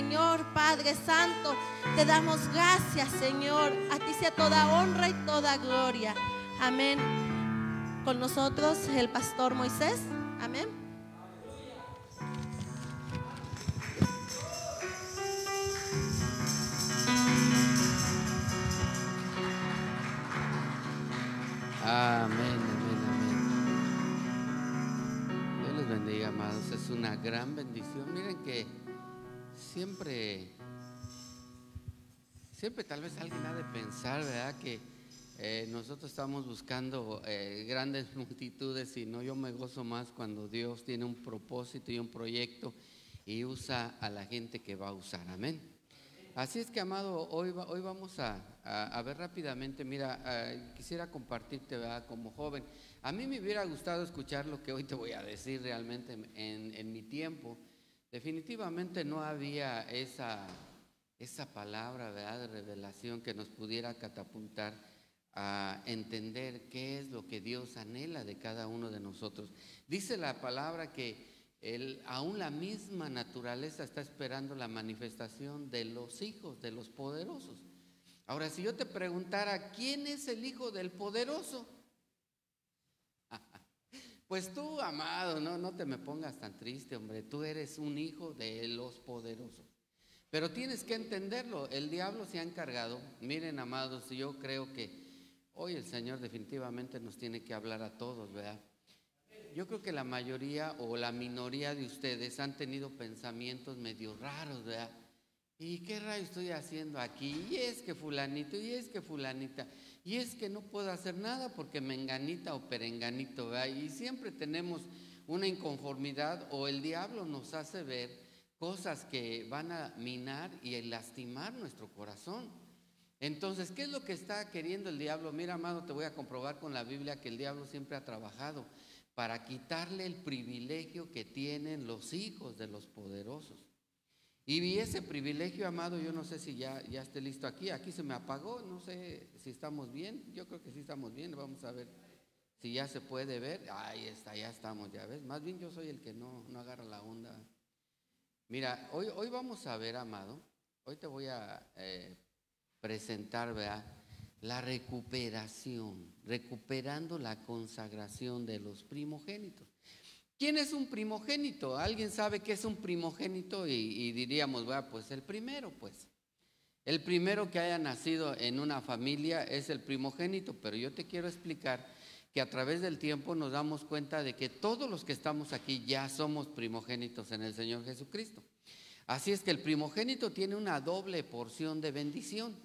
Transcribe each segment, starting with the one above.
Señor, Padre Santo. Te damos gracias, Señor. A ti sea toda honra y toda gloria. Amén. Con nosotros el pastor Moisés. Amén. Amén, amén, amén. Dios les bendiga, amados. Es una gran bendición. Miren que siempre, siempre tal vez alguien ha de pensar, ¿verdad? Que eh, nosotros estamos buscando eh, grandes multitudes y no, yo me gozo más cuando Dios tiene un propósito y un proyecto y usa a la gente que va a usar. Amén. Así es que, amado, hoy, hoy vamos a, ver rápidamente, mira, eh, quisiera compartirte ¿verdad? como joven. A mí me hubiera gustado escuchar lo que hoy te voy a decir realmente en, en mi tiempo. Definitivamente no había esa, esa palabra de revelación que nos pudiera catapultar a entender qué es lo que Dios anhela de cada uno de nosotros. Dice la palabra que aún la misma naturaleza está esperando la manifestación de los hijos, de los poderosos. Ahora, si yo te preguntara, ¿quién es el hijo del poderoso? Pues tú, amado, no, no te me pongas tan triste, hombre, tú eres un hijo de los poderosos. Pero tienes que entenderlo, el diablo se ha encargado, miren, amados, yo creo que hoy el Señor definitivamente nos tiene que hablar a todos, ¿verdad? yo creo que la mayoría o la minoría de ustedes han tenido pensamientos medio raros, ¿verdad? ¿Y qué rayo estoy haciendo aquí? Y es que fulanito, y es que fulanita, y es que no puedo hacer nada porque me enganita o perenganito, ¿verdad? Y siempre tenemos una inconformidad o el diablo nos hace ver cosas que van a minar y lastimar nuestro corazón. Entonces, ¿qué es lo que está queriendo el diablo? Mira, amado, te voy a comprobar con la Biblia que el diablo siempre ha trabajado para quitarle el privilegio que tienen los hijos de los poderosos. Y ese privilegio, amado, yo no sé si ya, ya esté listo aquí. Aquí se me apagó, no sé si estamos bien. Yo creo que sí estamos bien. Vamos a ver si ya se puede ver. Ahí está, ya estamos, ya ves. Más bien yo soy el que no, no agarra la onda. Mira, hoy, hoy vamos a ver, amado. Hoy te voy a eh, presentar, vea la recuperación, recuperando la consagración de los primogénitos. ¿Quién es un primogénito? ¿Alguien sabe qué es un primogénito? Y, diríamos, bueno, pues el primero, pues. El primero que haya nacido en una familia es el primogénito, pero yo te quiero explicar que a través del tiempo nos damos cuenta de que todos los que estamos aquí ya somos primogénitos en el Señor Jesucristo. Así es que el primogénito tiene una doble porción de bendición.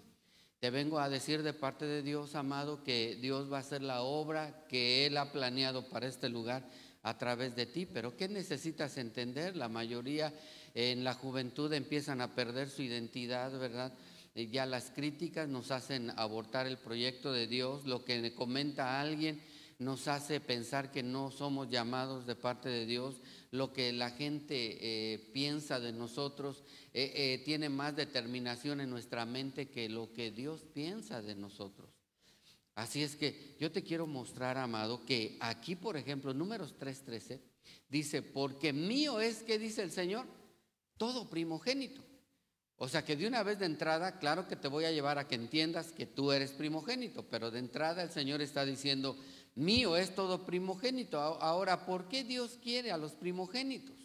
Te vengo a decir de parte de Dios, amado, que Dios va a hacer la obra que Él ha planeado para este lugar a través de ti. Pero ¿qué necesitas entender? La mayoría en la juventud empiezan a perder su identidad, ¿verdad? Ya las críticas nos hacen abortar el proyecto de Dios, lo que comenta alguien nos hace pensar que no somos llamados de parte de Dios, lo que la gente eh, piensa de nosotros eh, eh, tiene más determinación en nuestra mente que lo que Dios piensa de nosotros. Así es que yo te quiero mostrar, amado, que aquí, por ejemplo, números 3.13, dice, porque mío es que dice el Señor, todo primogénito. O sea que de una vez de entrada, claro que te voy a llevar a que entiendas que tú eres primogénito, pero de entrada el Señor está diciendo, mío es todo primogénito. Ahora, ¿por qué Dios quiere a los primogénitos?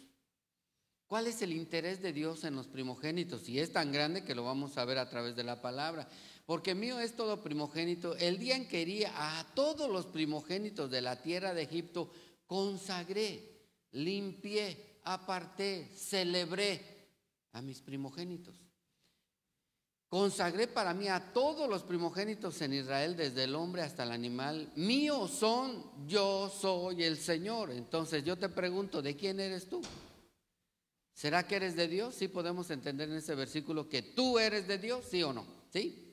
¿Cuál es el interés de Dios en los primogénitos? Y es tan grande que lo vamos a ver a través de la palabra. Porque mío es todo primogénito. El día en que quería a todos los primogénitos de la tierra de Egipto, consagré, limpié, aparté, celebré a mis primogénitos. Consagré para mí a todos los primogénitos en Israel, desde el hombre hasta el animal. Míos son, yo soy el Señor. Entonces yo te pregunto, ¿de quién eres tú? ¿Será que eres de Dios? Sí podemos entender en ese versículo que tú eres de Dios, sí o no. ¿Sí?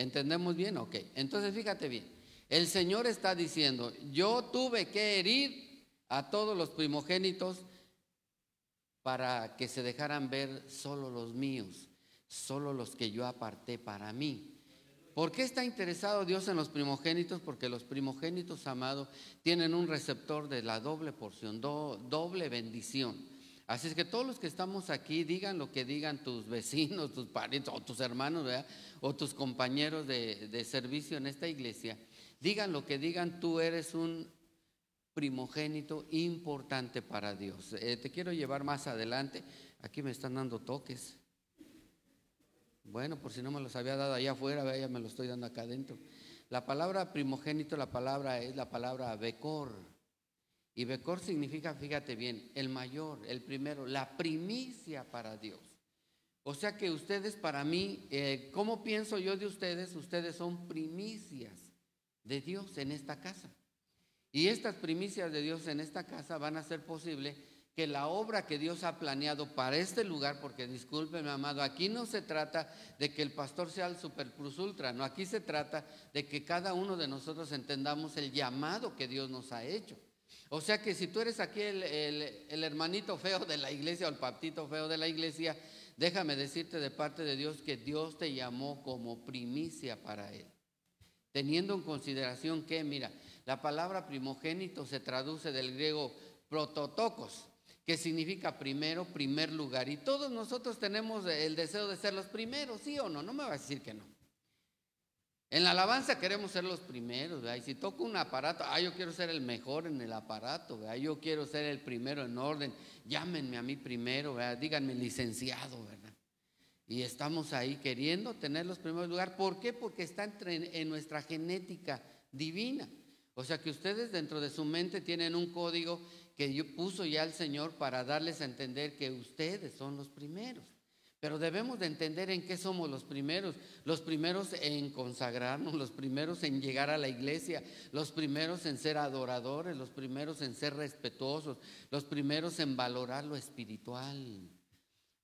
¿Entendemos bien? Ok. Entonces fíjate bien. El Señor está diciendo, yo tuve que herir a todos los primogénitos para que se dejaran ver solo los míos solo los que yo aparté para mí. ¿Por qué está interesado Dios en los primogénitos? Porque los primogénitos, amados, tienen un receptor de la doble porción, doble bendición. Así es que todos los que estamos aquí, digan lo que digan tus vecinos, tus parientes o tus hermanos, o tus compañeros de, servicio en esta iglesia, digan lo que digan, tú eres un primogénito importante para Dios. Eh, te quiero llevar más adelante. Aquí me están dando toques. Bueno, por si no me los había dado allá afuera, ya me lo estoy dando acá adentro. La palabra primogénito, la palabra es la palabra becor. Y becor significa, fíjate bien, el mayor, el primero, la primicia para Dios. O sea que ustedes para mí, eh, ¿cómo pienso yo de ustedes? Ustedes son primicias de Dios en esta casa. Y estas primicias de Dios en esta casa van a ser posible que la obra que Dios ha planeado para este lugar, porque discúlpeme, amado, aquí no se trata de que el pastor sea el super plus ultra, no, aquí se trata de que cada uno de nosotros entendamos el llamado que Dios nos ha hecho. O sea que si tú eres aquí el, el hermanito feo de la iglesia o el papito feo de la iglesia, déjame decirte de parte de Dios que Dios te llamó como primicia para Él. Teniendo en consideración que, mira, la palabra primogénito se traduce del griego prototocos, que significa primero, primer lugar. Y todos nosotros tenemos el deseo de ser los primeros, ¿sí o no? No me va a decir que no. En la alabanza queremos ser los primeros. Y si toco un aparato, ah, yo quiero ser el mejor en el aparato, ¿verdad? Yo quiero ser el primero en orden. Llámenme a mí primero, ¿verdad? Díganme licenciado, ¿verdad? Y estamos ahí queriendo tener los primeros lugares. ¿Por qué? Porque está en nuestra genética divina. O sea que ustedes dentro de su mente tienen un código que yo puso ya el Señor para darles a entender que ustedes son los primeros. Pero debemos de entender en qué somos los primeros. Los primeros en consagrarnos, los primeros en llegar a la iglesia, los primeros en ser adoradores, los primeros en ser respetuosos, los primeros en valorar lo espiritual.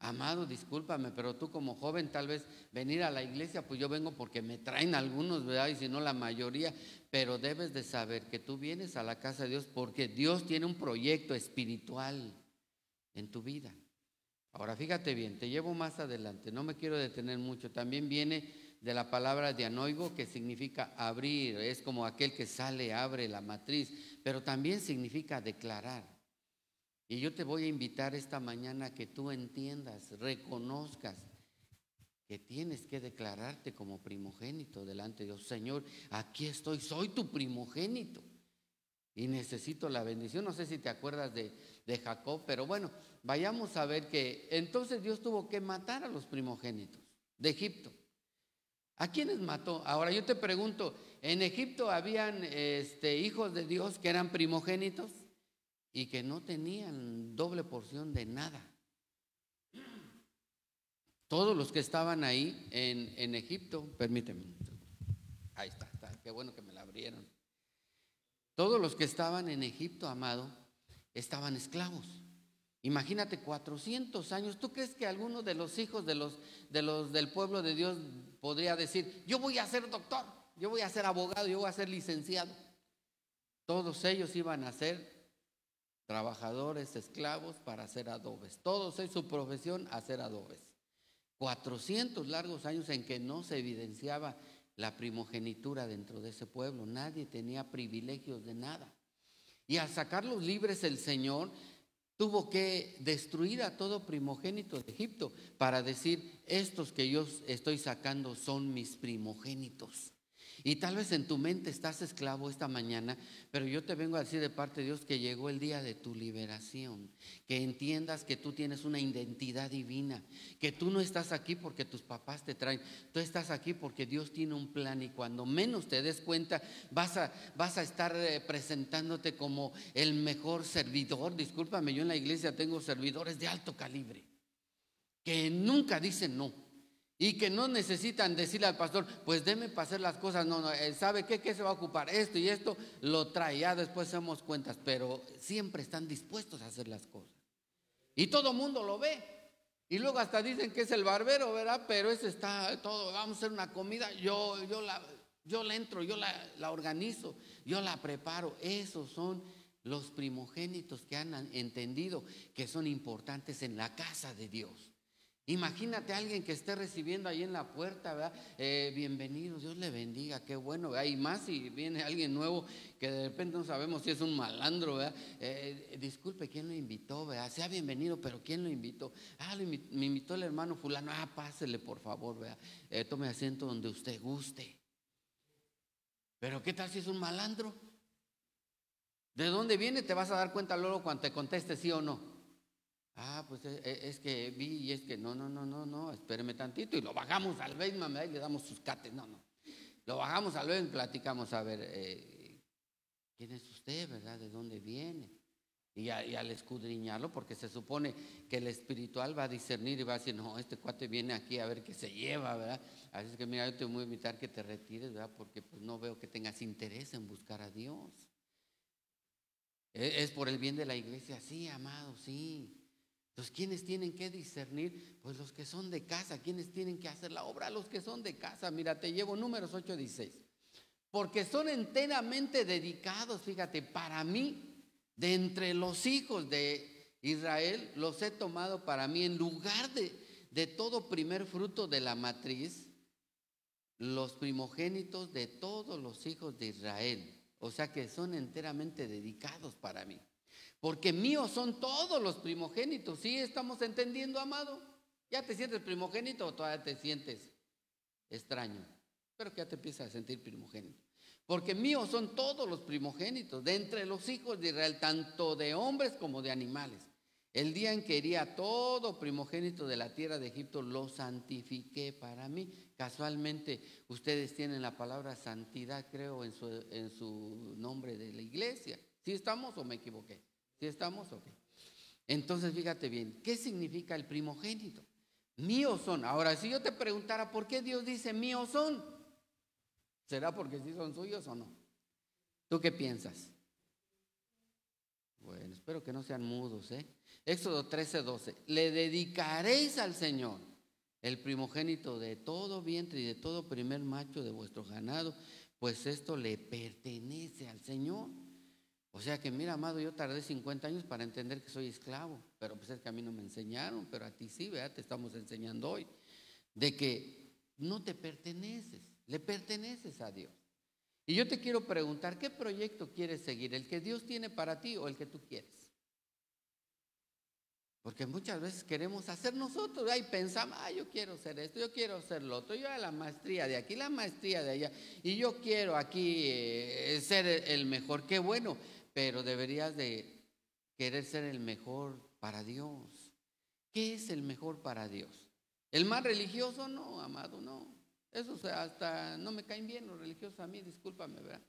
Amado, discúlpame, pero tú como joven tal vez venir a la iglesia, pues yo vengo porque me traen algunos, ¿verdad? Y si no la mayoría, pero debes de saber que tú vienes a la casa de Dios porque Dios tiene un proyecto espiritual en tu vida. Ahora fíjate bien, te llevo más adelante, no me quiero detener mucho. También viene de la palabra dianoigo que significa abrir, es como aquel que sale, abre la matriz, pero también significa declarar. Y yo te voy a invitar esta mañana a que tú entiendas, reconozcas que tienes que declararte como primogénito delante de Dios. Señor, aquí estoy, soy tu primogénito. Y necesito la bendición. No sé si te acuerdas de, de Jacob, pero bueno, vayamos a ver que entonces Dios tuvo que matar a los primogénitos de Egipto. ¿A quiénes mató? Ahora yo te pregunto, ¿en Egipto habían este, hijos de Dios que eran primogénitos? y que no tenían doble porción de nada. Todos los que estaban ahí en, Egipto, permíteme, ahí está, está, qué bueno que me la abrieron. Todos los que estaban en Egipto, amado, estaban esclavos. Imagínate 400 años. ¿Tú crees que alguno de los hijos de los, de los del pueblo de Dios podría decir, yo voy a ser doctor, yo voy a ser abogado, yo voy a ser licenciado? Todos ellos iban a ser trabajadores, esclavos para hacer adobes. Todos es su profesión hacer adobes. 400 largos años en que no se evidenciaba la primogenitura dentro de ese pueblo. Nadie tenía privilegios de nada. Y al sacarlos libres el Señor tuvo que destruir a todo primogénito de Egipto para decir, estos que yo estoy sacando son mis primogénitos. Y tal vez en tu mente estás esclavo esta mañana, pero yo te vengo a decir de parte de Dios que llegó el día de tu liberación, que entiendas que tú tienes una identidad divina, que tú no estás aquí porque tus papás te traen, tú estás aquí porque Dios tiene un plan y cuando menos te des cuenta vas a, vas a estar eh, presentándote como el mejor servidor. Discúlpame, yo en la iglesia tengo servidores de alto calibre, que nunca dicen no y que no necesitan decirle al pastor, pues déme para hacer las cosas. No, no, él sabe qué, qué se va a ocupar. Esto y esto lo trae, ya después hacemos cuentas, pero siempre están dispuestos a hacer las cosas. Y todo mundo lo ve. Y luego hasta dicen que es el barbero, ¿verdad? Pero ese está todo, vamos a hacer una comida, yo, yo, la, yo la entro, yo la organizo, yo la preparo. Esos son los primogénitos que han entendido que son importantes en la casa de Dios. Imagínate a alguien que esté recibiendo ahí en la puerta, ¿verdad? Eh, bienvenido, Dios le bendiga, qué bueno, ¿verdad? Y más si viene alguien nuevo que de repente no sabemos si es un malandro, ¿verdad? Eh, disculpe, ¿quién lo invitó, ¿verdad? Sea bienvenido, pero ¿quién lo invitó? Ah, me invitó el hermano fulano, ah, pásele por favor, ¿verdad? Eh, tome asiento donde usted guste. Pero ¿qué tal si es un malandro? ¿De dónde viene? Te vas a dar cuenta luego cuando te conteste sí o no. Ah, pues eh, eh, es, que vi y es que no, no, no, no, no, espéreme tantito y lo bajamos al basement y le damos sus cates. No, no. Lo bajamos al basement platicamos a ver eh, quién es usted, ¿verdad? ¿De dónde viene? Y, al escudriñarlo, porque se supone que el espiritual va a discernir y va a decir, no, este cuate viene aquí a ver qué se lleva, ¿verdad? Así es que mira, yo te voy a invitar que te retires, ¿verdad? Porque pues no veo que tengas interés en buscar a Dios. ¿Es por el bien de la iglesia? Sí, amado, sí. Entonces, ¿quiénes tienen que discernir? Pues los que son de casa. ¿Quiénes tienen que hacer la obra? Los que son de casa. Mira, te llevo números 8, 16. Porque son enteramente dedicados, fíjate, para mí, de entre los hijos de Israel, los he tomado para mí en lugar de, de todo primer fruto de la matriz, los primogénitos de todos los hijos de Israel. O sea que son enteramente dedicados para mí. Porque míos son todos los primogénitos. ¿Sí estamos entendiendo, amado? ¿Ya te sientes primogénito o todavía te sientes extraño? Pero que ya te empiezas a sentir primogénito. Porque míos son todos los primogénitos de entre los hijos de Israel, tanto de hombres como de animales. El día en que iría todo primogénito de la tierra de Egipto, lo santifiqué para mí. Casualmente, ustedes tienen la palabra santidad, creo, en su, en su nombre de la iglesia. ¿Sí estamos o me equivoqué? ¿Sí estamos o qué? Entonces, fíjate bien, ¿qué significa el primogénito? Míos son. Ahora, si yo te preguntara por qué Dios dice míos son, ¿será porque sí son suyos o no? ¿Tú qué piensas? Bueno, espero que no sean mudos, ¿eh? Éxodo 13, 12. Le dedicaréis al Señor el primogénito de todo vientre y de todo primer macho de vuestro ganado, pues esto le pertenece al Señor. O sea que, mira, amado, yo tardé 50 años para entender que soy esclavo, pero pues es que a mí no me enseñaron, pero a ti sí, ¿verdad? Te estamos enseñando hoy, de que no te perteneces, le perteneces a Dios. Y yo te quiero preguntar, ¿qué proyecto quieres seguir? ¿El que Dios tiene para ti o el que tú quieres? Porque muchas veces queremos hacer nosotros, ahí pensamos, ah, yo quiero ser esto, yo quiero ser lo otro, yo la maestría de aquí, la maestría de allá, y yo quiero aquí eh, ser el mejor, qué bueno, pero deberías de querer ser el mejor para Dios. ¿Qué es el mejor para Dios? ¿El más religioso? No, amado, no. Eso hasta no me caen bien los religiosos a mí, discúlpame, ¿verdad?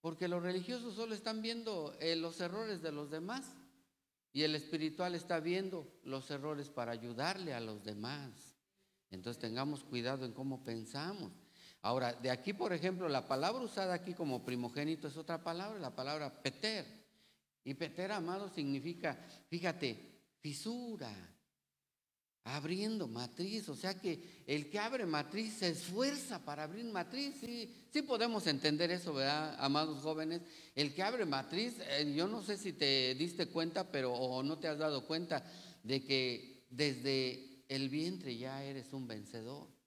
Porque los religiosos solo están viendo eh, los errores de los demás y el espiritual está viendo los errores para ayudarle a los demás. Entonces tengamos cuidado en cómo pensamos. Ahora, de aquí, por ejemplo, la palabra usada aquí como primogénito es otra palabra, la palabra peter. Y peter, amado, significa, fíjate, fisura, abriendo matriz. O sea que el que abre matriz se esfuerza para abrir matriz. Sí, sí podemos entender eso, ¿verdad, amados jóvenes? El que abre matriz, eh, yo no sé si te diste cuenta, pero o no te has dado cuenta de que desde el vientre ya eres un vencedor.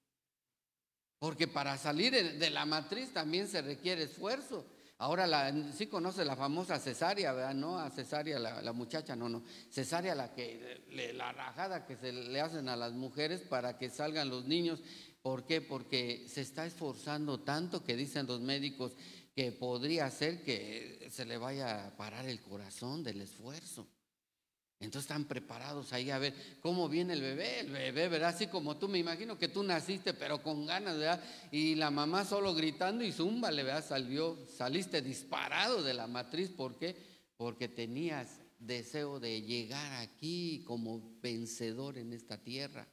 Porque para salir de la matriz también se requiere esfuerzo. Ahora sí conoce la famosa cesárea, ¿verdad? No a cesárea la, muchacha, no, no. Cesárea la que la rajada que se le hacen a las mujeres para que salgan los niños. ¿Por qué? Porque se está esforzando tanto que dicen los médicos que podría ser que se le vaya a parar el corazón del esfuerzo. Entonces están preparados ahí a ver cómo viene el bebé, el bebé, ¿verdad? Así como tú, me imagino que tú naciste, pero con ganas, ¿verdad? Y la mamá solo gritando y zumba, ¿verdad? Salió, saliste disparado de la matriz, ¿por qué? Porque tenías deseo de llegar aquí como vencedor en esta tierra.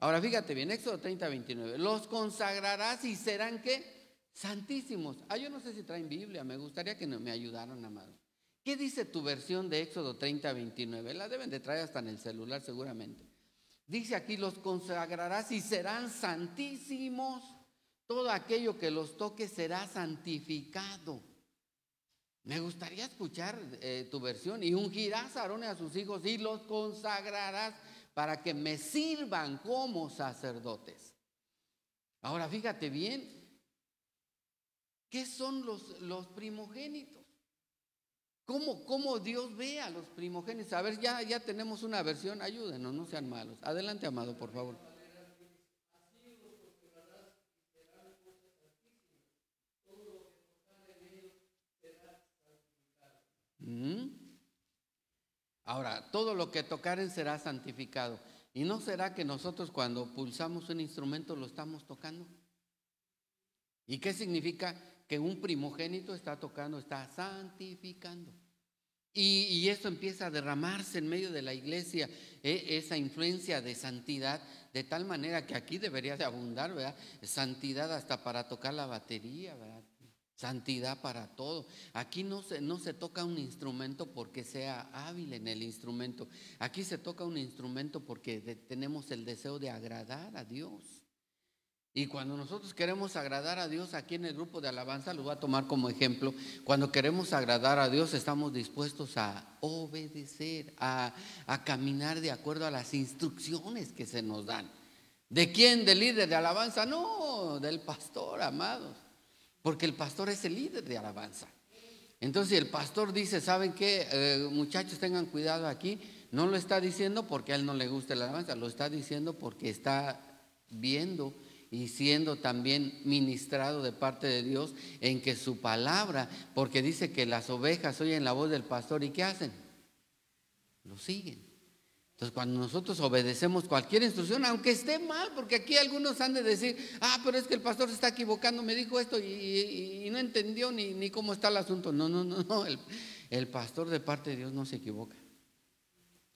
Ahora fíjate bien, Éxodo 30, 29. Los consagrarás y serán qué? Santísimos. Ah, yo no sé si traen Biblia, me gustaría que me ayudaran, amados. ¿Qué dice tu versión de Éxodo 30, 29? La deben de traer hasta en el celular seguramente. Dice aquí, los consagrarás y serán santísimos. Todo aquello que los toque será santificado. Me gustaría escuchar eh, tu versión. Y ungirás a y a sus hijos y los consagrarás. para que me sirvan como sacerdotes. Ahora fíjate bien, ¿qué son los primogénitos? ¿Cómo, ¿Cómo, Dios ve a los primogénitos? A ver, ya, ya tenemos una versión, ayúdenos, no sean malos. Adelante, amado, por favor. Ahora, todo lo que tocaren será santificado. ¿Y no será que nosotros cuando pulsamos un instrumento lo estamos tocando? ¿Y qué significa? Que un primogénito está tocando, está santificando. Y, y esto empieza a derramarse en medio de la iglesia, eh, esa influencia de santidad, de tal manera que aquí debería de abundar, ¿verdad? Santidad hasta para tocar la batería, ¿verdad? Santidad para todo. Aquí no se, no se toca un instrumento porque sea hábil en el instrumento. Aquí se toca un instrumento porque tenemos el deseo de agradar a Dios. Y cuando nosotros queremos agradar a Dios, aquí en el grupo de alabanza, lo voy a tomar como ejemplo, cuando queremos agradar a Dios estamos dispuestos a obedecer, a, a caminar de acuerdo a las instrucciones que se nos dan. ¿De quién? ¿Del líder de alabanza? No, del pastor, amados porque el pastor es el líder de alabanza. Entonces el pastor dice, ¿saben qué? Eh, muchachos, tengan cuidado aquí. No lo está diciendo porque a él no le gusta la alabanza, lo está diciendo porque está viendo y siendo también ministrado de parte de Dios en que su palabra, porque dice que las ovejas oyen la voz del pastor y ¿qué hacen? Lo siguen. Entonces, cuando nosotros obedecemos cualquier instrucción, aunque esté mal, porque aquí algunos han de decir, ah, pero es que el pastor se está equivocando, me dijo esto y, no entendió ni, ni, cómo está el asunto. No, no, no, no. El, el pastor de parte de Dios no se equivoca.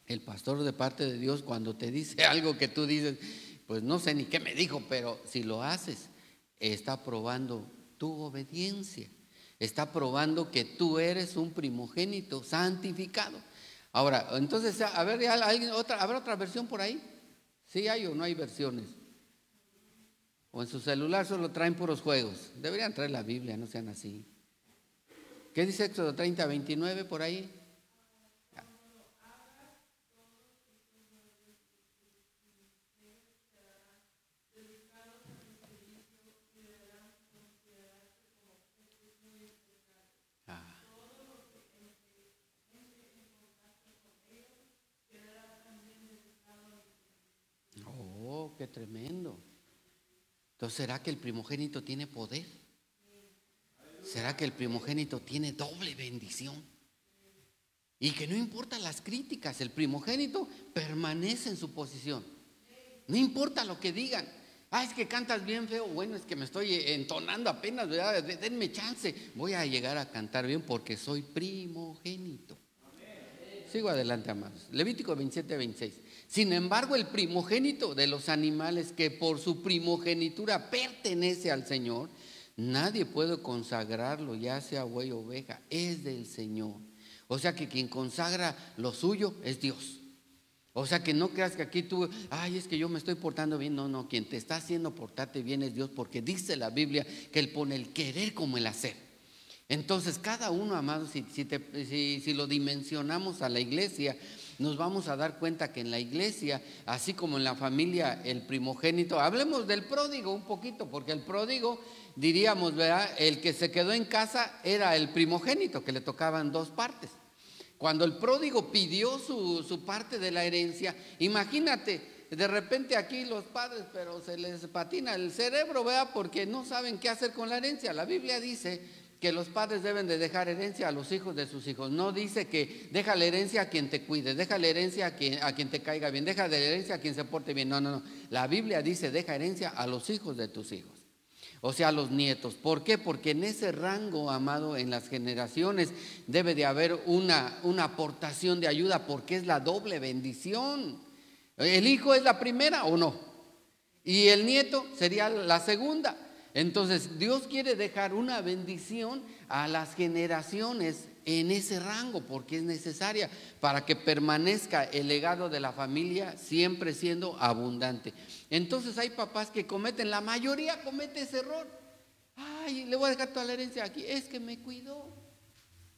El pastor de parte de Dios, cuando te dice algo que tú dices, pues no sé ni qué me dijo, pero si lo haces, está probando tu obediencia. Está probando que tú eres un primogénito santificado. Ahora, entonces, a ver, ¿alguien, otra, ¿habrá otra versión por ahí? ¿Sí hay o no hay versiones? O en su celular solo traen puros juegos. Deberían traer la Biblia, no sean así. ¿Qué dice Éxodo 30, 29 por ahí? qué tremendo. Entonces, ¿será que el primogénito tiene poder? ¿Será que el primogénito tiene doble bendición? Y que no importa las críticas, el primogénito permanece en su posición. No importa lo que digan. Ah, es que cantas bien feo. Bueno, es que me estoy entonando apenas, ¿verdad? Denme chance. Voy a llegar a cantar bien porque soy primogénito. Sigo adelante, amados. Levítico 27, 26. Sin embargo, el primogénito de los animales que por su primogenitura pertenece al Señor, nadie puede consagrarlo, ya sea buey o oveja, es del Señor. O sea que quien consagra lo suyo es Dios. O sea que no creas que aquí tú, ay, es que yo me estoy portando bien. No, no, quien te está haciendo portarte bien es Dios, porque dice la Biblia que Él pone el querer como el hacer. Entonces, cada uno, amado, si, si, si lo dimensionamos a la iglesia, nos vamos a dar cuenta que en la iglesia, así como en la familia, el primogénito, hablemos del pródigo un poquito, porque el pródigo, diríamos, ¿verdad? El que se quedó en casa era el primogénito, que le tocaban dos partes. Cuando el pródigo pidió su, su parte de la herencia, imagínate, de repente aquí los padres, pero se les patina el cerebro, ¿verdad? Porque no saben qué hacer con la herencia. La Biblia dice que los padres deben de dejar herencia a los hijos de sus hijos. No dice que deja la herencia a quien te cuide, deja la herencia a quien, a quien te caiga bien, deja la herencia a quien se porte bien. No, no, no. La Biblia dice deja herencia a los hijos de tus hijos. O sea, a los nietos. ¿Por qué? Porque en ese rango, amado, en las generaciones debe de haber una, una aportación de ayuda porque es la doble bendición. ¿El hijo es la primera o no? Y el nieto sería la segunda. Entonces Dios quiere dejar una bendición a las generaciones en ese rango porque es necesaria para que permanezca el legado de la familia siempre siendo abundante. Entonces hay papás que cometen, la mayoría comete ese error. Ay, le voy a dejar toda la herencia aquí. Es que me cuidó.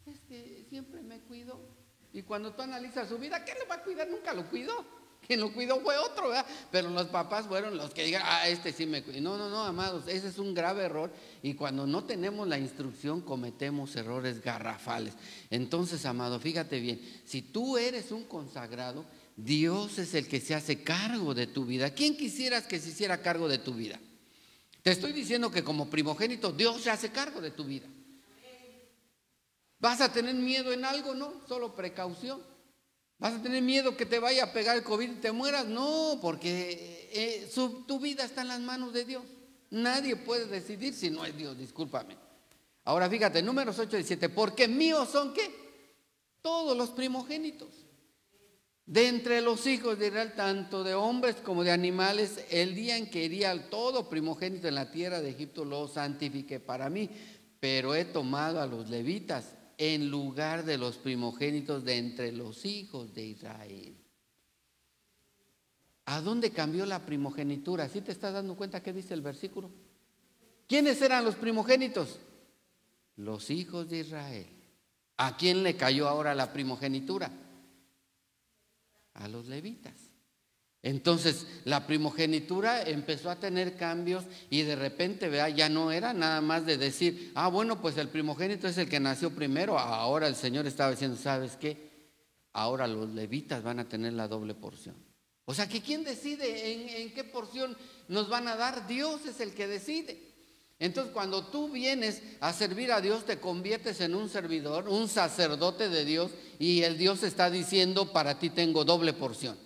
Es que siempre me cuidó. Y cuando tú analizas su vida, ¿qué le va a cuidar? Nunca lo cuidó. Quien lo cuidó fue otro, ¿verdad? Pero los papás fueron los que digan, ah, este sí me cuidó. No, no, no, amados, ese es un grave error. Y cuando no tenemos la instrucción, cometemos errores garrafales. Entonces, amado, fíjate bien, si tú eres un consagrado, Dios es el que se hace cargo de tu vida. ¿Quién quisieras que se hiciera cargo de tu vida? Te estoy diciendo que como primogénito, Dios se hace cargo de tu vida. ¿Vas a tener miedo en algo? No, solo precaución. ¿Vas a tener miedo que te vaya a pegar el COVID y te mueras? No, porque eh, tu vida está en las manos de Dios. Nadie puede decidir si no es Dios, discúlpame. Ahora fíjate, números 8 y 7, porque míos son qué? Todos los primogénitos. De entre los hijos de Israel, tanto de hombres como de animales, el día en que iría todo primogénito en la tierra de Egipto lo santifiqué para mí, pero he tomado a los levitas en lugar de los primogénitos de entre los hijos de Israel. ¿A dónde cambió la primogenitura? ¿Sí te estás dando cuenta qué dice el versículo? ¿Quiénes eran los primogénitos? Los hijos de Israel. ¿A quién le cayó ahora la primogenitura? A los levitas. Entonces la primogenitura empezó a tener cambios y de repente, ya no era nada más de decir, ah, bueno, pues el primogénito es el que nació primero. Ahora el Señor estaba diciendo, ¿sabes qué? Ahora los levitas van a tener la doble porción. O sea, que ¿quién decide en qué porción nos van a dar? Dios es el que decide. Entonces, cuando tú vienes a servir a Dios, te conviertes en un servidor, un sacerdote de Dios, y el Dios está diciendo, para ti tengo doble porción.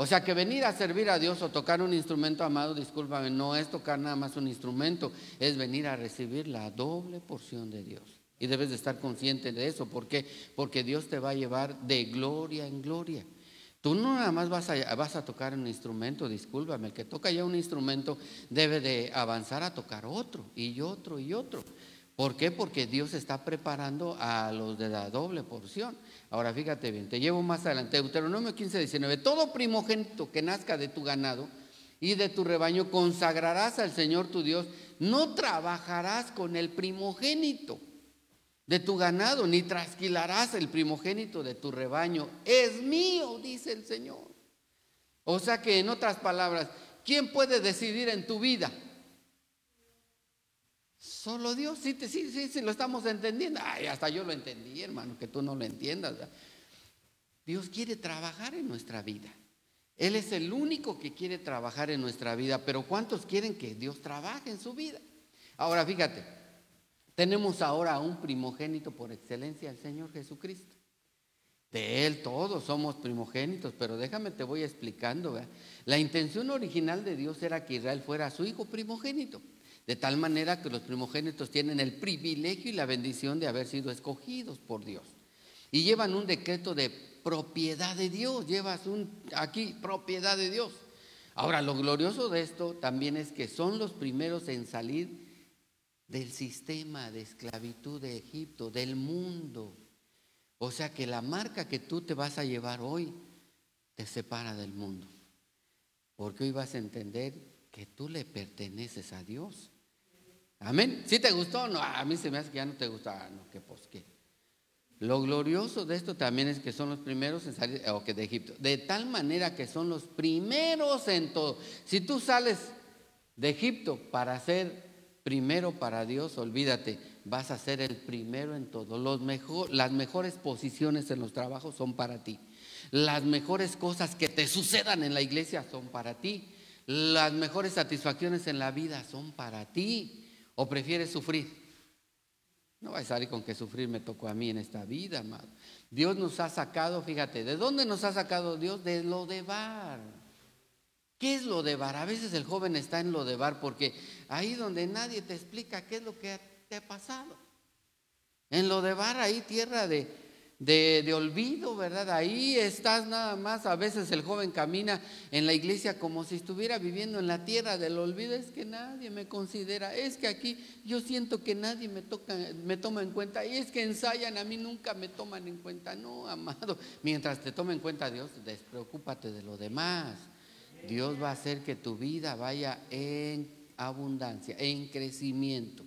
O sea que venir a servir a Dios o tocar un instrumento, amado, discúlpame, no es tocar nada más un instrumento, es venir a recibir la doble porción de Dios. Y debes de estar consciente de eso. ¿Por qué? Porque Dios te va a llevar de gloria en gloria. Tú no nada más vas a, vas a tocar un instrumento, discúlpame, el que toca ya un instrumento debe de avanzar a tocar otro y otro y otro. ¿Por qué? Porque Dios está preparando a los de la doble porción. Ahora fíjate bien, te llevo más adelante. Deuteronomio 15, 19. Todo primogénito que nazca de tu ganado y de tu rebaño consagrarás al Señor tu Dios. No trabajarás con el primogénito de tu ganado, ni trasquilarás el primogénito de tu rebaño. Es mío, dice el Señor. O sea que en otras palabras, ¿quién puede decidir en tu vida? Solo Dios, sí, sí, sí, sí, lo estamos entendiendo. Ay, hasta yo lo entendí, hermano, que tú no lo entiendas. Dios quiere trabajar en nuestra vida. Él es el único que quiere trabajar en nuestra vida, pero ¿cuántos quieren que Dios trabaje en su vida? Ahora, fíjate, tenemos ahora un primogénito por excelencia, el Señor Jesucristo. De Él todos somos primogénitos, pero déjame, te voy explicando. La intención original de Dios era que Israel fuera su hijo primogénito. De tal manera que los primogénitos tienen el privilegio y la bendición de haber sido escogidos por Dios. Y llevan un decreto de propiedad de Dios. Llevas un, aquí propiedad de Dios. Ahora, lo glorioso de esto también es que son los primeros en salir del sistema de esclavitud de Egipto, del mundo. O sea que la marca que tú te vas a llevar hoy te separa del mundo. Porque hoy vas a entender que tú le perteneces a Dios. Amén. ¿Sí te gustó? No, a mí se me hace que ya no te gusta. Ah, no, que pues. Lo glorioso de esto también es que son los primeros en salir de Egipto. De tal manera que son los primeros en todo. Si tú sales de Egipto para ser primero para Dios, olvídate, vas a ser el primero en todo. Los mejor, las mejores posiciones en los trabajos son para ti. Las mejores cosas que te sucedan en la iglesia son para ti. Las mejores satisfacciones en la vida son para ti. ¿O prefieres sufrir? No vais a salir con que sufrir me tocó a mí en esta vida, amado. Dios nos ha sacado, fíjate, ¿de dónde nos ha sacado Dios? De lo de bar. ¿Qué es lo de bar? A veces el joven está en lo de bar porque ahí donde nadie te explica qué es lo que te ha pasado. En lo de bar, ahí tierra de, de, olvido, ¿verdad? Ahí estás nada más, a veces el joven camina en la iglesia como si estuviera viviendo en la tierra del olvido, es que nadie me considera, es que aquí yo siento que nadie me, toca, me toma en cuenta, y es que ensayan, a mí nunca me toman en cuenta, no, amado, mientras te tome en cuenta Dios, despreocúpate de lo demás, Dios va a hacer que tu vida vaya en abundancia, en crecimiento.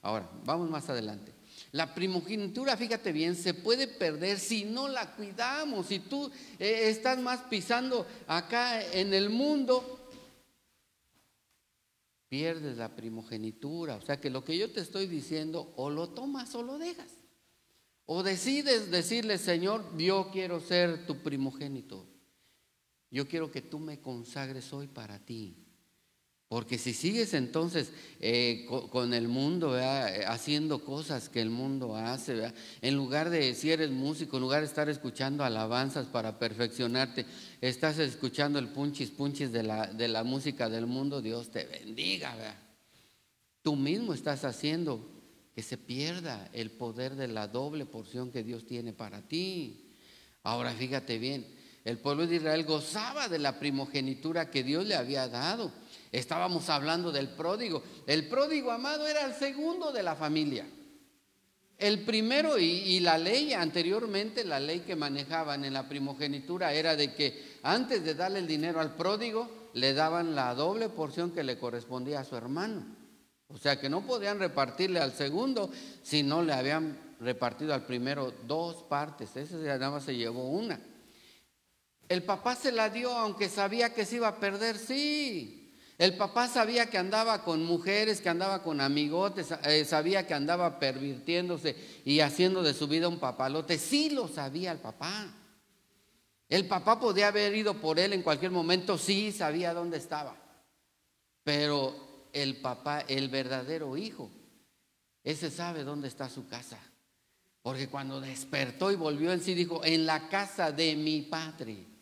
Ahora, vamos más adelante. La primogenitura, fíjate bien, se puede perder si no la cuidamos. Si tú eh, estás más pisando acá en el mundo, pierdes la primogenitura. O sea que lo que yo te estoy diciendo, o lo tomas o lo dejas. O decides decirle, Señor, yo quiero ser tu primogénito. Yo quiero que tú me consagres hoy para ti. Porque si sigues entonces eh, con, el mundo, eh, haciendo cosas que el mundo hace, en lugar de, si eres músico, en lugar de estar escuchando alabanzas para perfeccionarte, estás escuchando el punchis punchis de la, de la música del mundo, Dios te bendiga. Tú mismo estás haciendo que se pierda el poder de la doble porción que Dios tiene para ti. Ahora fíjate bien, el pueblo de Israel gozaba de la primogenitura que Dios le había dado. Estábamos hablando del pródigo. El pródigo amado era el segundo de la familia. El primero y, la ley anteriormente, la ley que manejaban en la primogenitura era de que antes de darle el dinero al pródigo, le daban la doble porción que le correspondía a su hermano. O sea que no podían repartirle al segundo si no le habían repartido al primero dos partes. Ese nada más se llevó una. El papá se la dio aunque sabía que se iba a perder, sí. El papá sabía que andaba con mujeres, que andaba con amigotes, eh, sabía que andaba pervirtiéndose y haciendo de su vida un papalote. Sí lo sabía el papá. El papá podía haber ido por él en cualquier momento, sí sabía dónde estaba. Pero el papá, el verdadero hijo, ese sabe dónde está su casa. Porque cuando despertó y volvió en sí, dijo, en la casa de mi padre.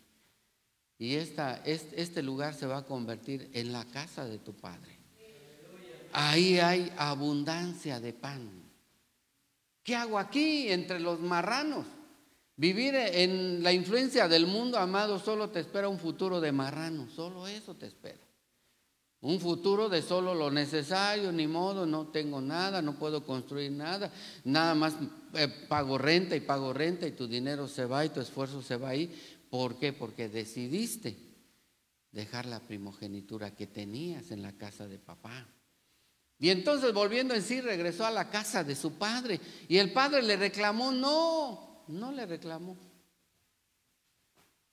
Y esta, este, lugar se va a convertir en la casa de tu Padre. Ahí hay abundancia de pan. ¿Qué hago aquí entre los marranos? Vivir en la influencia del mundo, amado, solo te espera un futuro de marrano, solo eso te espera. Un futuro de solo lo necesario, ni modo, no tengo nada, no puedo construir nada, nada más eh, pago renta y pago renta y tu dinero se va y tu esfuerzo se va ahí. ¿Por qué? Porque decidiste dejar la primogenitura que tenías en la casa de papá. Y entonces volviendo en sí regresó a la casa de su padre. Y el padre le reclamó, no, no le reclamó.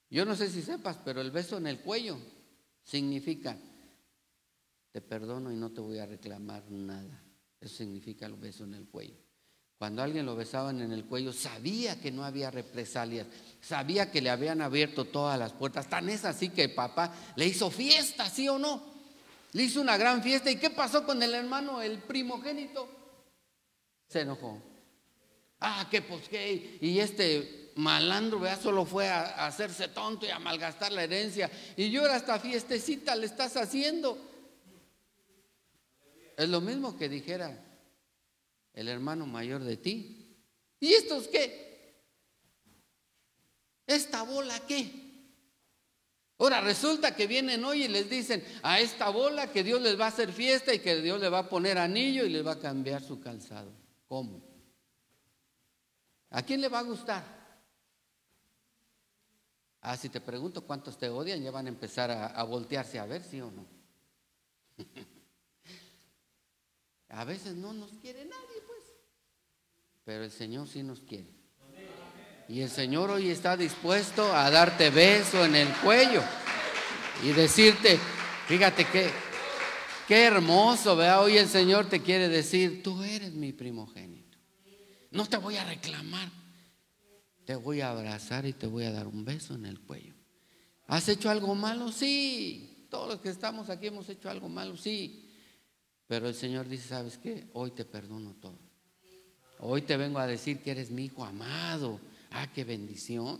Yo no sé si sepas, pero el beso en el cuello significa, te perdono y no te voy a reclamar nada. Eso significa el beso en el cuello. Cuando alguien lo besaban en el cuello, sabía que no había represalias, sabía que le habían abierto todas las puertas. Tan es así que el papá le hizo fiesta, ¿sí o no? Le hizo una gran fiesta. ¿Y qué pasó con el hermano, el primogénito? Se enojó. Ah, que pues. Y este malandro, vea, solo fue a, hacerse tonto y a malgastar la herencia. Y yo era esta fiestecita le estás haciendo. Es lo mismo que dijera, el hermano mayor de ti. ¿Y estos qué? ¿Esta bola qué? Ahora resulta que vienen hoy y les dicen a esta bola que Dios les va a hacer fiesta y que Dios le va a poner anillo y les va a cambiar su calzado. ¿Cómo? ¿A quién le va a gustar? Ah, si te pregunto cuántos te odian, ya van a empezar a, a voltearse a ver, sí o no. a veces no nos quiere nadie pero el Señor sí nos quiere. Y el Señor hoy está dispuesto a darte beso en el cuello y decirte, fíjate qué, qué hermoso, vea, hoy el Señor te quiere decir, tú eres mi primogénito. No te voy a reclamar, te voy a abrazar y te voy a dar un beso en el cuello. ¿Has hecho algo malo? Sí. Todos los que estamos aquí hemos hecho algo malo, sí. Pero el Señor dice, ¿sabes qué? Hoy te perdono todo. Hoy te vengo a decir que eres mi hijo amado. Ah, qué bendición.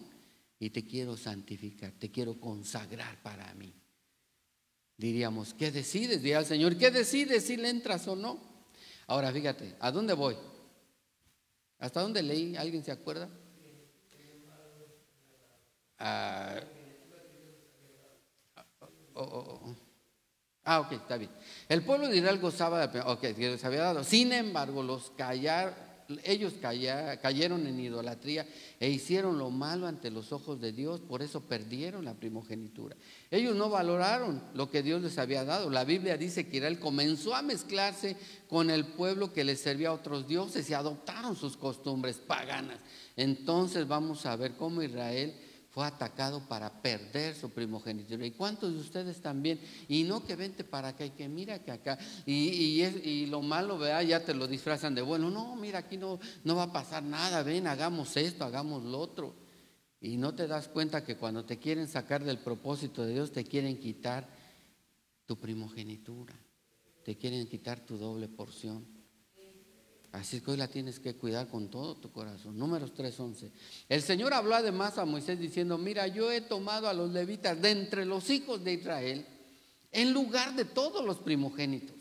Y te quiero santificar, te quiero consagrar para mí. Diríamos, ¿qué decides? Diría al Señor, ¿qué decides si le entras o no? Ahora fíjate, ¿a dónde voy? ¿Hasta dónde leí? ¿Alguien se acuerda? Ah, oh, oh, oh, ah, ok, está bien. El pueblo de Israel gozaba de, ok, Dios había dado. Sin embargo, los callar, ellos cayeron en idolatría e hicieron lo malo ante los ojos de Dios, por eso perdieron la primogenitura. Ellos no valoraron lo que Dios les había dado. La Biblia dice que Israel comenzó a mezclarse con el pueblo que les servía a otros dioses y adoptaron sus costumbres paganas. Entonces vamos a ver cómo Israel fue atacado para perder su primogenitura. ¿Y cuántos de ustedes también? Y no que vente para acá y que mira que acá. Y, y, lo malo, vea, ya te lo disfrazan de bueno. No, mira, aquí no, no va a pasar nada. Ven, hagamos esto, hagamos lo otro. Y no te das cuenta que cuando te quieren sacar del propósito de Dios, te quieren quitar tu primogenitura. Te quieren quitar tu doble porción. Así que hoy la tienes que cuidar con todo tu corazón. Números 3:11. El Señor habló además a Moisés diciendo, mira, yo he tomado a los levitas de entre los hijos de Israel en lugar de todos los primogénitos.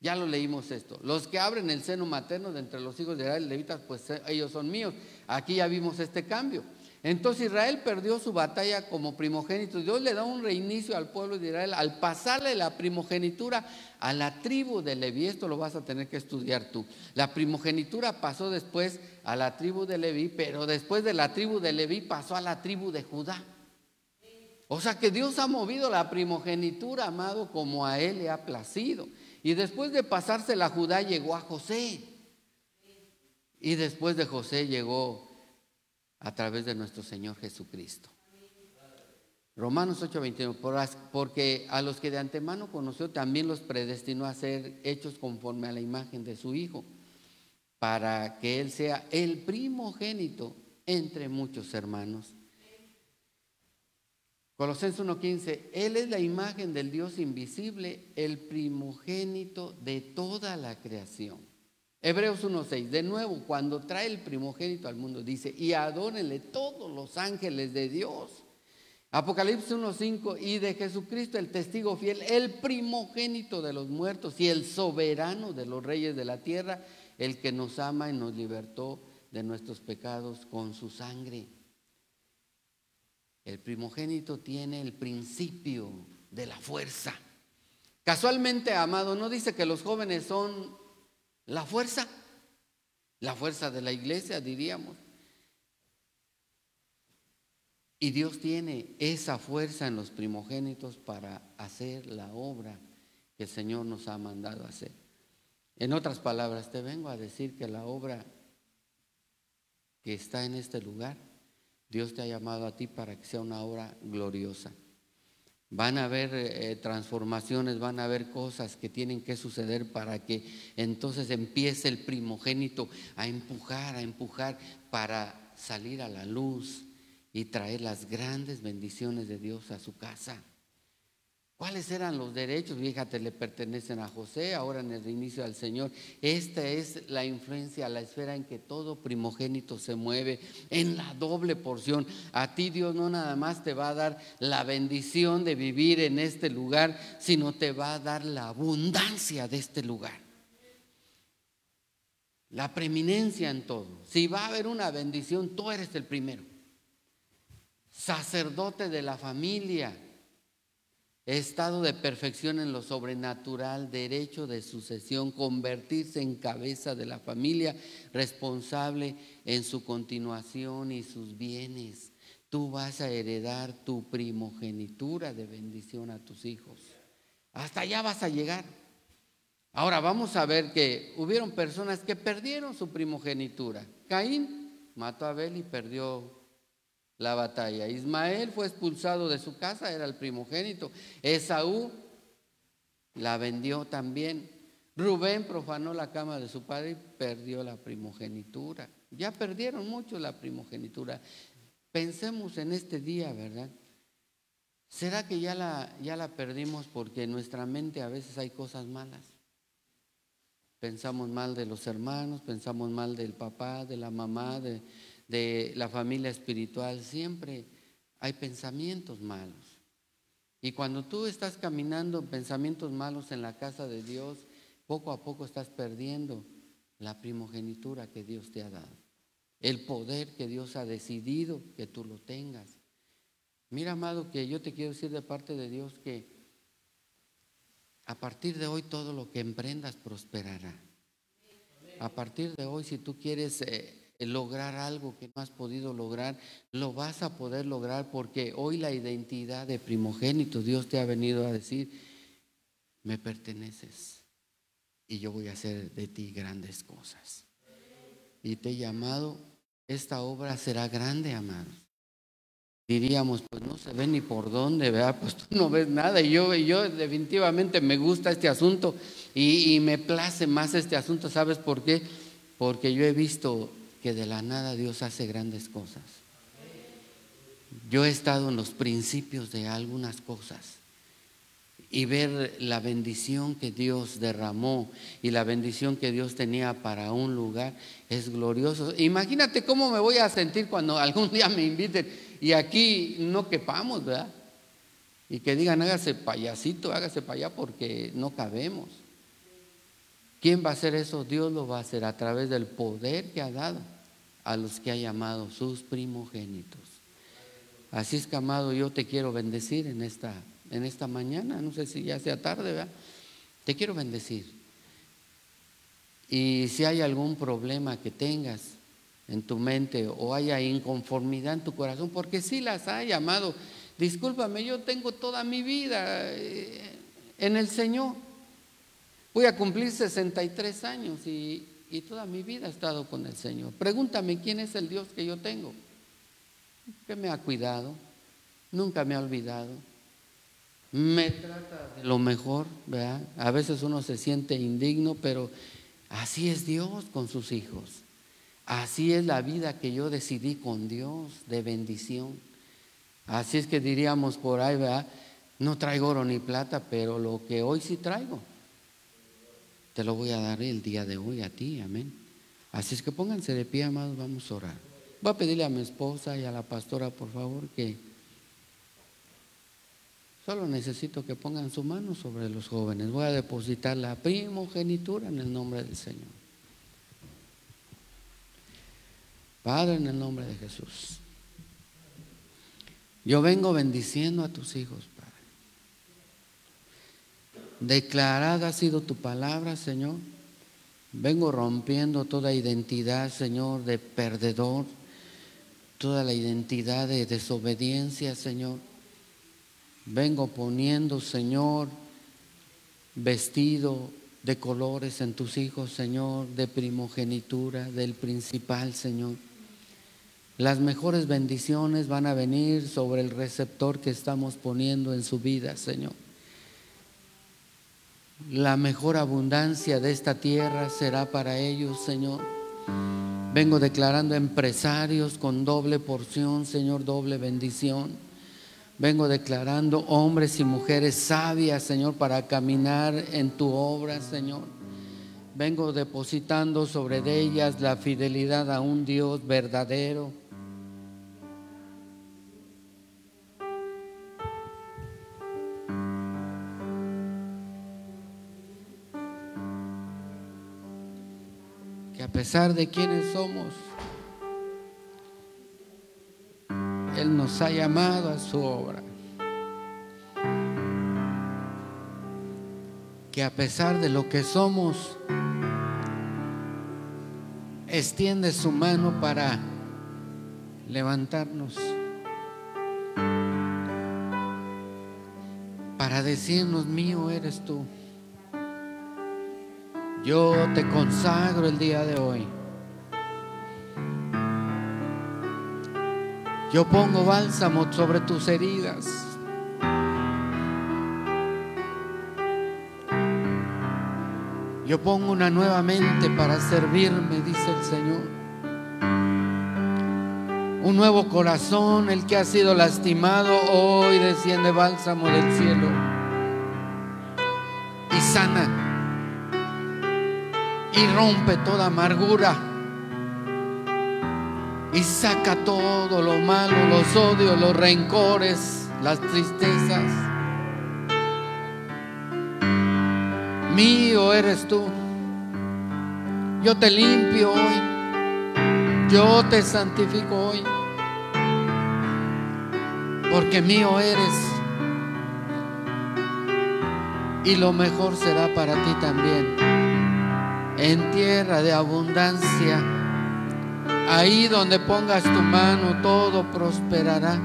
Ya lo leímos esto. Los que abren el seno materno de entre los hijos de Israel, levitas, pues ellos son míos. Aquí ya vimos este cambio. Entonces Israel perdió su batalla como primogénito. Dios le da un reinicio al pueblo de Israel al pasarle la primogenitura a la tribu de Leví. Esto lo vas a tener que estudiar tú. La primogenitura pasó después a la tribu de Leví, pero después de la tribu de Leví pasó a la tribu de Judá. O sea que Dios ha movido la primogenitura, amado, como a él le ha placido. Y después de pasarse la Judá llegó a José. Y después de José llegó a través de nuestro Señor Jesucristo. Romanos 8:21, porque a los que de antemano conoció también los predestinó a ser hechos conforme a la imagen de su Hijo, para que Él sea el primogénito entre muchos hermanos. Colosenses 1:15, Él es la imagen del Dios invisible, el primogénito de toda la creación. Hebreos 1.6, de nuevo, cuando trae el primogénito al mundo, dice, y adórenle todos los ángeles de Dios. Apocalipsis 1.5, y de Jesucristo el testigo fiel, el primogénito de los muertos y el soberano de los reyes de la tierra, el que nos ama y nos libertó de nuestros pecados con su sangre. El primogénito tiene el principio de la fuerza. Casualmente, amado, no dice que los jóvenes son la fuerza, la fuerza de la iglesia, diríamos. Y Dios tiene esa fuerza en los primogénitos para hacer la obra que el Señor nos ha mandado hacer. En otras palabras, te vengo a decir que la obra que está en este lugar, Dios te ha llamado a ti para que sea una obra gloriosa. Van a haber eh, transformaciones, van a haber cosas que tienen que suceder para que entonces empiece el primogénito a empujar, a empujar para salir a la luz y traer las grandes bendiciones de Dios a su casa. ¿Cuáles eran los derechos? Fíjate, le pertenecen a José, ahora en el reinicio al Señor. Esta es la influencia, la esfera en que todo primogénito se mueve en la doble porción. A ti Dios no nada más te va a dar la bendición de vivir en este lugar, sino te va a dar la abundancia de este lugar. La preeminencia en todo. Si va a haber una bendición, tú eres el primero. Sacerdote de la familia estado de perfección en lo sobrenatural, derecho de sucesión, convertirse en cabeza de la familia, responsable en su continuación y sus bienes. Tú vas a heredar tu primogenitura de bendición a tus hijos. Hasta allá vas a llegar. Ahora vamos a ver que hubieron personas que perdieron su primogenitura. Caín mató a Abel y perdió la batalla. Ismael fue expulsado de su casa, era el primogénito. Esaú la vendió también. Rubén profanó la cama de su padre y perdió la primogenitura. Ya perdieron mucho la primogenitura. Pensemos en este día, ¿verdad? ¿Será que ya la, ya la perdimos porque en nuestra mente a veces hay cosas malas? Pensamos mal de los hermanos, pensamos mal del papá, de la mamá, de, de la familia espiritual, siempre hay pensamientos malos. Y cuando tú estás caminando pensamientos malos en la casa de Dios, poco a poco estás perdiendo la primogenitura que Dios te ha dado, el poder que Dios ha decidido que tú lo tengas. Mira, amado, que yo te quiero decir de parte de Dios que a partir de hoy todo lo que emprendas prosperará. A partir de hoy, si tú quieres eh, lograr algo que no has podido lograr, lo vas a poder lograr porque hoy la identidad de primogénito, Dios te ha venido a decir, me perteneces y yo voy a hacer de ti grandes cosas. Y te he llamado, esta obra será grande, amado diríamos, pues no se ve ni por dónde, ¿verdad? Pues tú no ves nada. Y yo, yo definitivamente me gusta este asunto y, y, me place más este asunto. ¿Sabes por qué? Porque yo he visto que de la nada Dios hace grandes cosas. Yo he estado en los principios de algunas cosas y ver la bendición que Dios derramó y la bendición que Dios tenía para un lugar es glorioso. Imagínate cómo me voy a sentir cuando algún día me inviten y aquí no quepamos, ¿verdad? Y que digan, hágase payasito, hágase para allá porque no cabemos. ¿Quién va a hacer eso? Dios lo va a hacer a través del poder que ha dado a los que ha llamado sus primogénitos. Así es que, amado, yo te quiero bendecir en esta, en esta mañana. No sé si ya sea tarde, ¿verdad? Te quiero bendecir. Y si hay algún problema que tengas, en tu mente o haya inconformidad en tu corazón, porque si las hay, amado. Discúlpame, yo tengo toda mi vida eh, en el Señor. Voy a cumplir 63 años y, y toda mi vida he estado con el Señor. Pregúntame quién es el Dios que yo tengo, que me ha cuidado, nunca me ha olvidado, me trata de lo mejor, ¿verdad? A veces uno se siente indigno, pero así es Dios con sus hijos. Así es la vida que yo decidí con Dios de bendición. Así es que diríamos por ahí, ¿verdad? No traigo oro ni plata, pero lo que hoy sí traigo, te lo voy a dar el día de hoy a ti, amén. Así es que pónganse de pie, amados, vamos a orar. Voy a pedirle a mi esposa y a la pastora, por favor, que solo necesito que pongan su mano sobre los jóvenes. Voy a depositar la primogenitura en el nombre del Señor. Padre, en el nombre de Jesús. Yo vengo bendiciendo a tus hijos. Declarada ha sido tu palabra, Señor. Vengo rompiendo toda identidad, Señor, de perdedor, toda la identidad de desobediencia, Señor. Vengo poniendo, Señor, vestido de colores en tus hijos, Señor, de primogenitura, del principal, Señor. Las mejores bendiciones van a venir sobre el receptor que estamos poniendo en su vida, Señor. La mejor abundancia de esta tierra será para ellos, Señor. Vengo declarando empresarios con doble porción, Señor, doble bendición. Vengo declarando hombres y mujeres sabias, Señor, para caminar en tu obra, Señor. Vengo depositando sobre ellas la fidelidad a un Dios verdadero a pesar de quienes somos, Él nos ha llamado a su obra. Que a pesar de lo que somos, extiende su mano para levantarnos, para decirnos, mío eres tú. Yo te consagro el día de hoy. Yo pongo bálsamo sobre tus heridas. Yo pongo una nueva mente para servirme, dice el Señor. Un nuevo corazón, el que ha sido lastimado, hoy desciende bálsamo del cielo y sana y rompe toda amargura y saca todo lo malo, los odios, los rencores, las tristezas. Mío eres tú. Yo te limpio hoy. Yo te santifico hoy. Porque mío eres. Y lo mejor será para ti también en tierra de abundancia. Ahí donde pongas tu mano, todo prosperará.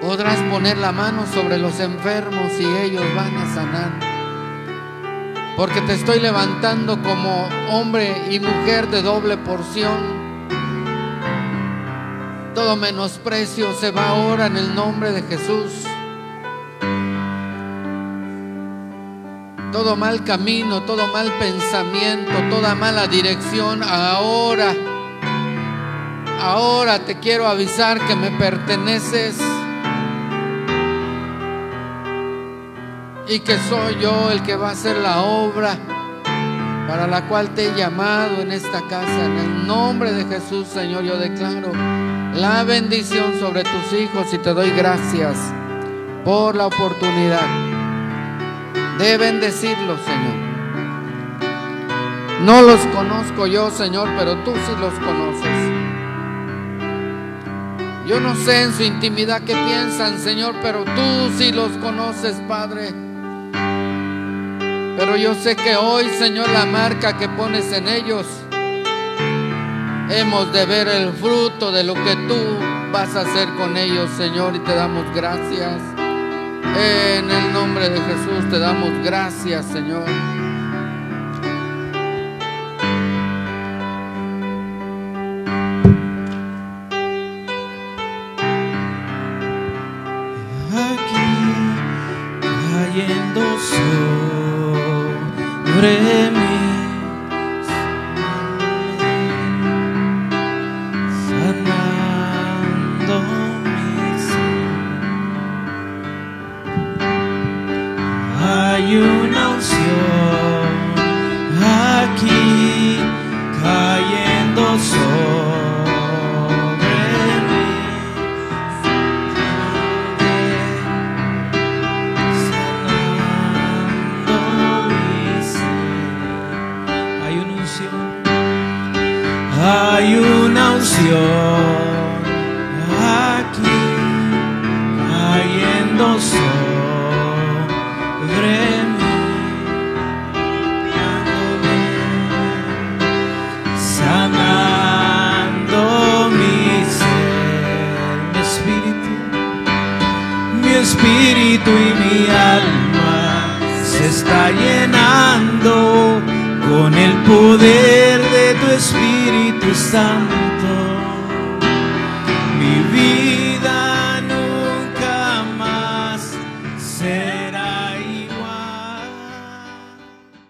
Podrás poner la mano sobre los enfermos y ellos van a sanar. Porque te estoy levantando como hombre y mujer de doble porción. Todo menosprecio se va ahora en el nombre de Jesús. Todo mal camino, todo mal pensamiento, toda mala dirección, ahora, ahora te quiero avisar que me perteneces y que soy yo el que va a hacer la obra para la cual te he llamado en esta casa. En el nombre de Jesús, Señor, yo declaro la bendición sobre tus hijos y te doy gracias por la oportunidad de bendecirlos, Señor. No los conozco yo, Señor, pero tú sí los conoces. Yo no sé en su intimidad qué piensan, Señor, pero tú sí los conoces, Padre. Pero yo sé que hoy, Señor, la marca que pones en ellos, hemos de ver el fruto de lo que tú vas a hacer con ellos, Señor, y te damos gracias. En el nombre de Jesús te damos gracias, Señor. Aquí cayendo sobre mí.